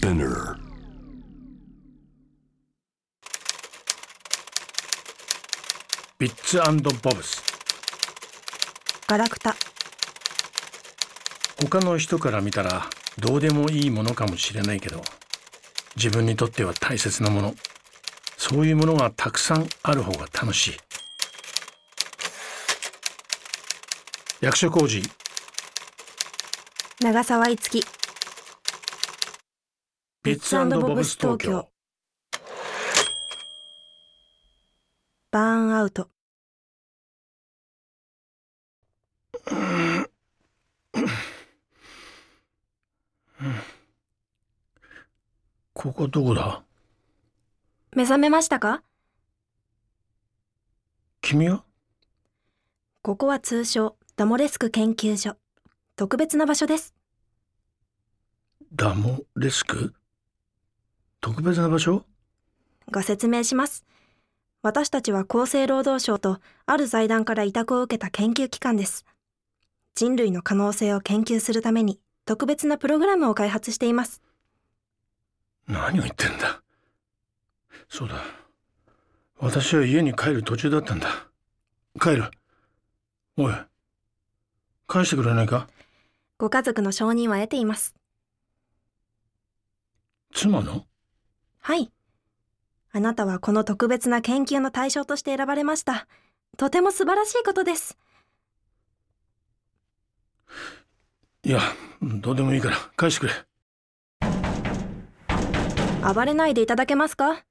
Spinner. ビッツボブスガラクタ。他の人から見たらどうでもいいものかもしれないけど自分にとっては大切なもの。そういうものがたくさんある方が楽しい。役所工事長澤いつきビッツボブス東京。バーンアウト。ここどこだ？目覚めましたか？君は？ここは通称ダモレスク研究所。特別な場所です。ダモレスク？特別な場所？ご説明します。私たちは厚生労働省とある財団から委託を受けた研究機関です。人類の可能性を研究するために特別なプログラムを開発しています。何を言ってんだ？そうだ。私は家に帰る途中だったんだ。帰る。おい。返してくれないか？ご家族の承認は得ています。妻の？はい。あなたはこの特別な研究の対象として選ばれました。とても素晴らしいことです。いやどうでもいいから返してくれ。暴れないでいただけますか？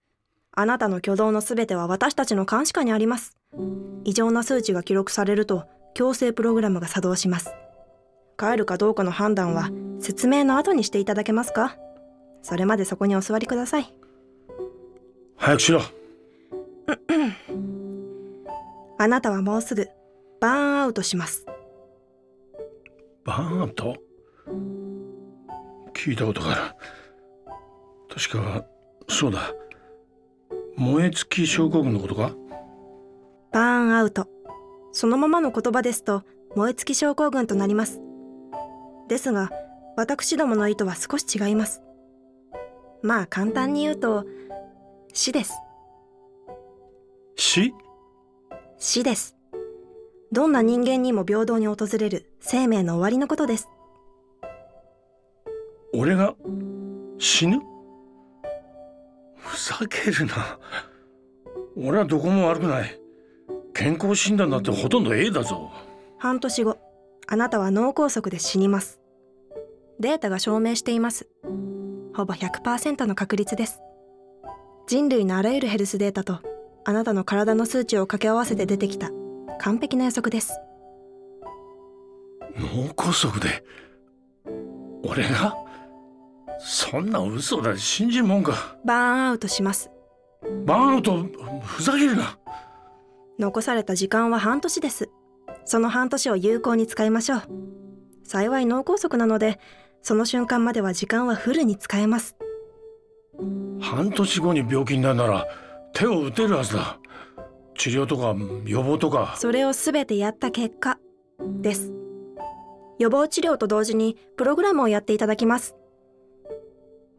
あなたの挙動のすべては私たちの監視下にあります。異常な数値が記録されると強制プログラムが作動します。帰るかどうかの判断は説明の後にしていただけますか？それまでそこにお座りください早くしろ。あなたはもうすぐバーンアウトします。バーンアウト？聞いたことがある。確かそうだ。燃え尽き症候群のことか？バーンアウト。そのままの言葉ですと燃え尽き症候群となります。ですが私どもの意図は少し違います。まあ簡単に言うと死です。死死です。どんな人間にも平等に訪れる生命の終わりのことです。俺が死ぬ？ふざけるな。俺はどこも悪くない。健康診断だってほとんど A だぞ。半年後あなたは脳梗塞で死にます。データが証明しています。ほぼ100%の確率です人類のあらゆるヘルスデータとあなたの体の数値を掛け合わせて出てきた完璧な予測です。脳梗塞で俺がそんな嘘だ信じるもんか。バーンアウトします。バーンアウトふざけるな。残された時間は半年です。その半年を有効に使いましょう。幸い脳梗塞なのでその瞬間までは時間はフルに使えます半年後に病気になるなら手を打てるはずだ。治療とか予防とか。それを全てやった結果です。予防治療と同時にプログラムをやっていただきます。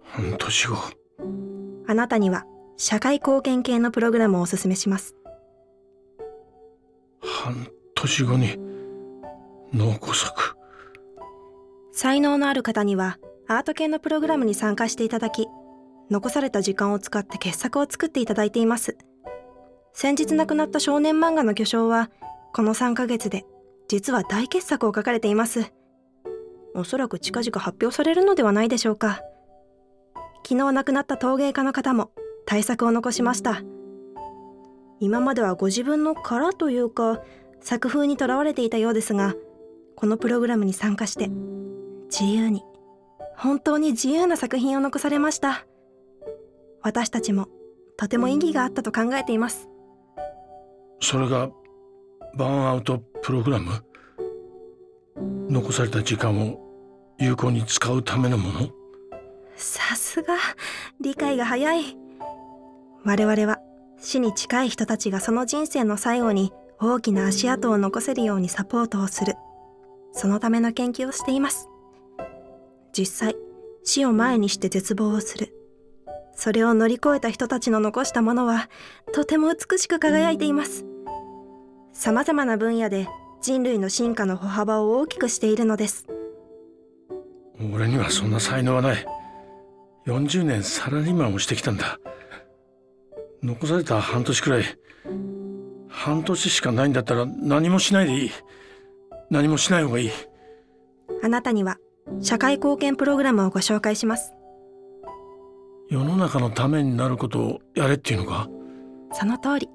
半年後。あなたには社会貢献系のプログラムをおすすめします。半年後に脳梗塞。才能のある方にはアート系のプログラムに参加していただき残された時間を使って傑作を作っていただいています。先日亡くなった少年漫画の巨匠はこの3ヶ月で実は大傑作を書かれています。おそらく近々発表されるのではないでしょうか。昨日亡くなった陶芸家の方も大作を残しました。今まではご自分の殻というか作風にとらわれていたようですがこのプログラムに参加して自由に本当に自由な作品を残されました。私たちもとても意義があったと考えています。それがバーンアウトプログラム？残された時間を有効に使うためのもの？さすが理解が早い。我々は死に近い人たちがその人生の最後に大きな足跡を残せるようにサポートをする。そのための研究をしています。実際死を前にして絶望をする。それを乗り越えた人たちの残したものは、とても美しく輝いています。様々な分野で人類の進化の歩幅を大きくしているのです。俺にはそんな才能はない。40年サラリーマンをしてきたんだ。残された半年くらい、半年しかないんだったら何もしないでいい。何もしない方がいい。あなたには社会貢献プログラムをご紹介します。世の中のためになることをやれっていうのか？その通り。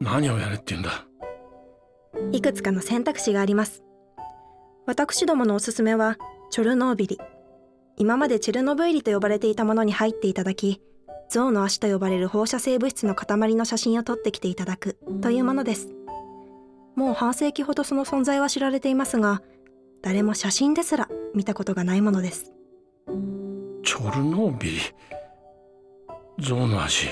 何をやれって言うんだ？いくつかの選択肢があります。私どものおすすめは、チョルノービリ。今までチェルノブイリと呼ばれていたものに入っていただき、象の足と呼ばれる放射性物質の塊の写真を撮ってきていただくというものです。もう半世紀ほどその存在は知られていますが、誰も写真ですら見たことがないものです。チョルノービリ象の足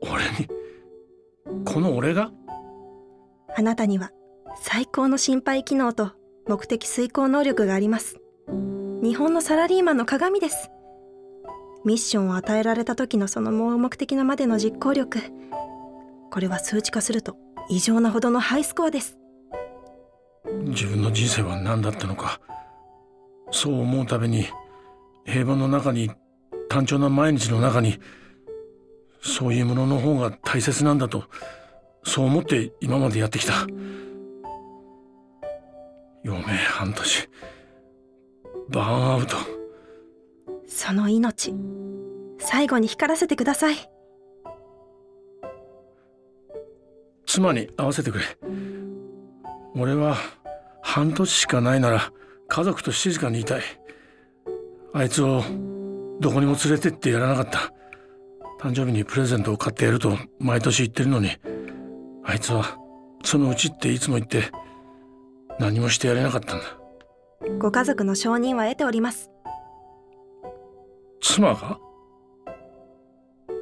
俺にこの俺が？あなたには最高の心肺機能と目的遂行能力があります。日本のサラリーマンの鏡です。ミッションを与えられた時のその盲目的なまでの実行力。これは数値化すると異常なほどのハイスコアです。自分の人生は何だったのか。そう思うたびに平凡の中に単調な毎日の中にそういうものの方が大切なんだとそう思って今までやってきた。余命半年。バーンアウト。その命最後に光らせてください。妻に会わせてくれ。俺は半年しかないなら家族と静かにいたいあいつをどこにも連れてってやらなかった。誕生日にプレゼントを買ってやると毎年言ってるのに。あいつはそのうちっていつも言って何もしてやれなかったんだ。ご家族の承認は得ております。妻が？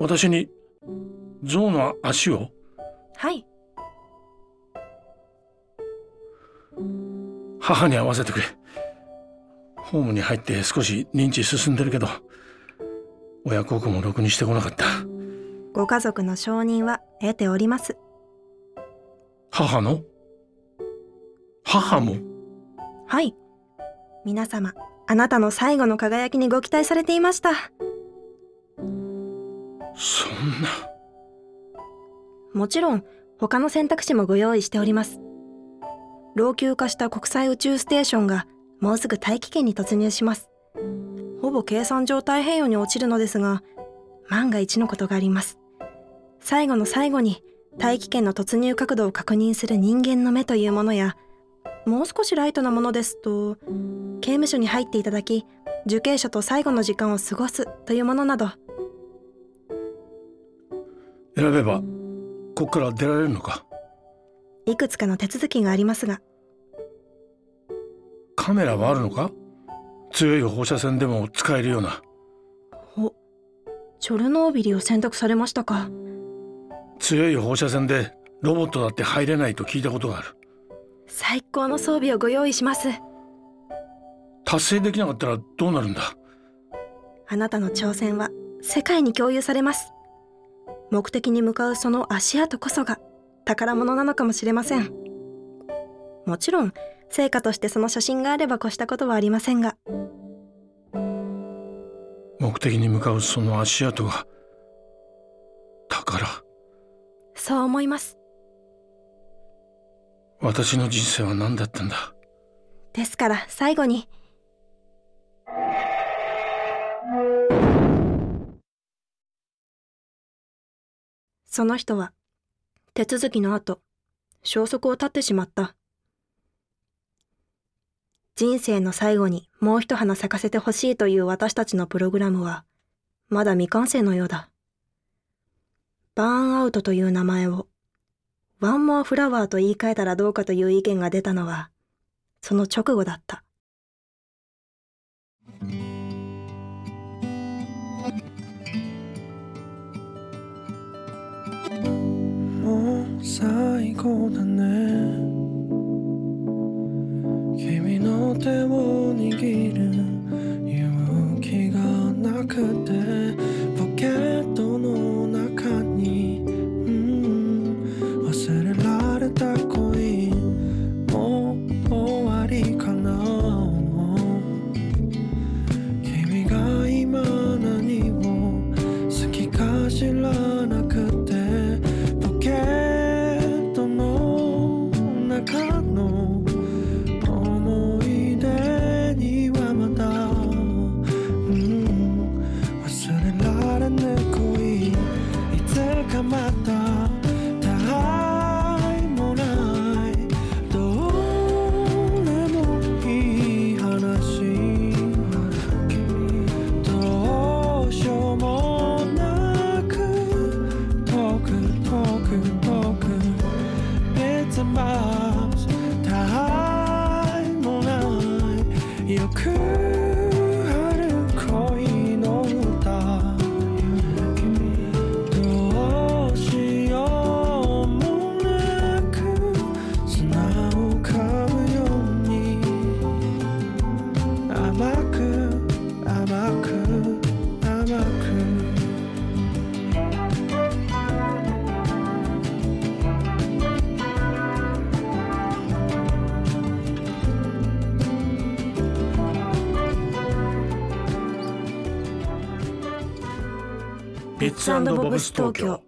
私に象の足を？はい。母に会わせてくれホームに入って少し認知進んでるけど親孝行もろくにしてこなかった。ご家族の承認は得ております。母の？母も？はい。皆様あなたの最後の輝きにご期待されていました。そんな。もちろん他の選択肢もご用意しております。老朽化した国際宇宙ステーションがもうすぐ大気圏に突入します。ほぼ計算上太平洋に落ちるのですが万が一のことがあります。最後の最後に大気圏の突入角度を確認する人間の目というものやもう少しライトなものですと刑務所に入っていただき受刑者と最後の時間を過ごすというものなど。選べばここから出られるのか。いくつかの手続きがありますがカメラはあるのか？強い放射線でも使えるような。おチョルノービリを選択されましたか？強い放射線でロボットだって入れないと聞いたことがある。最高の装備をご用意します。達成できなかったらどうなるんだ？あなたの挑戦は世界に共有されます。目的に向かうその足跡こそが宝物なのかもしれません。もちろん成果としてその写真があれば越したことはありませんが。目的に向かうその足跡が宝そう思います。私の人生は何だったんだ？ですから最後に。その人は手続きの後消息を絶ってしまった人生の最後にもう一花咲かせてほしいという私たちのプログラムは、まだ未完成のようだ。バーンアウトという名前を、ワンモアフラワーと言い換えたらどうかという意見が出たのは、その直後だった。もう最高だね lights and bobs. Ta high moonlight, your curve. ッツボブス東京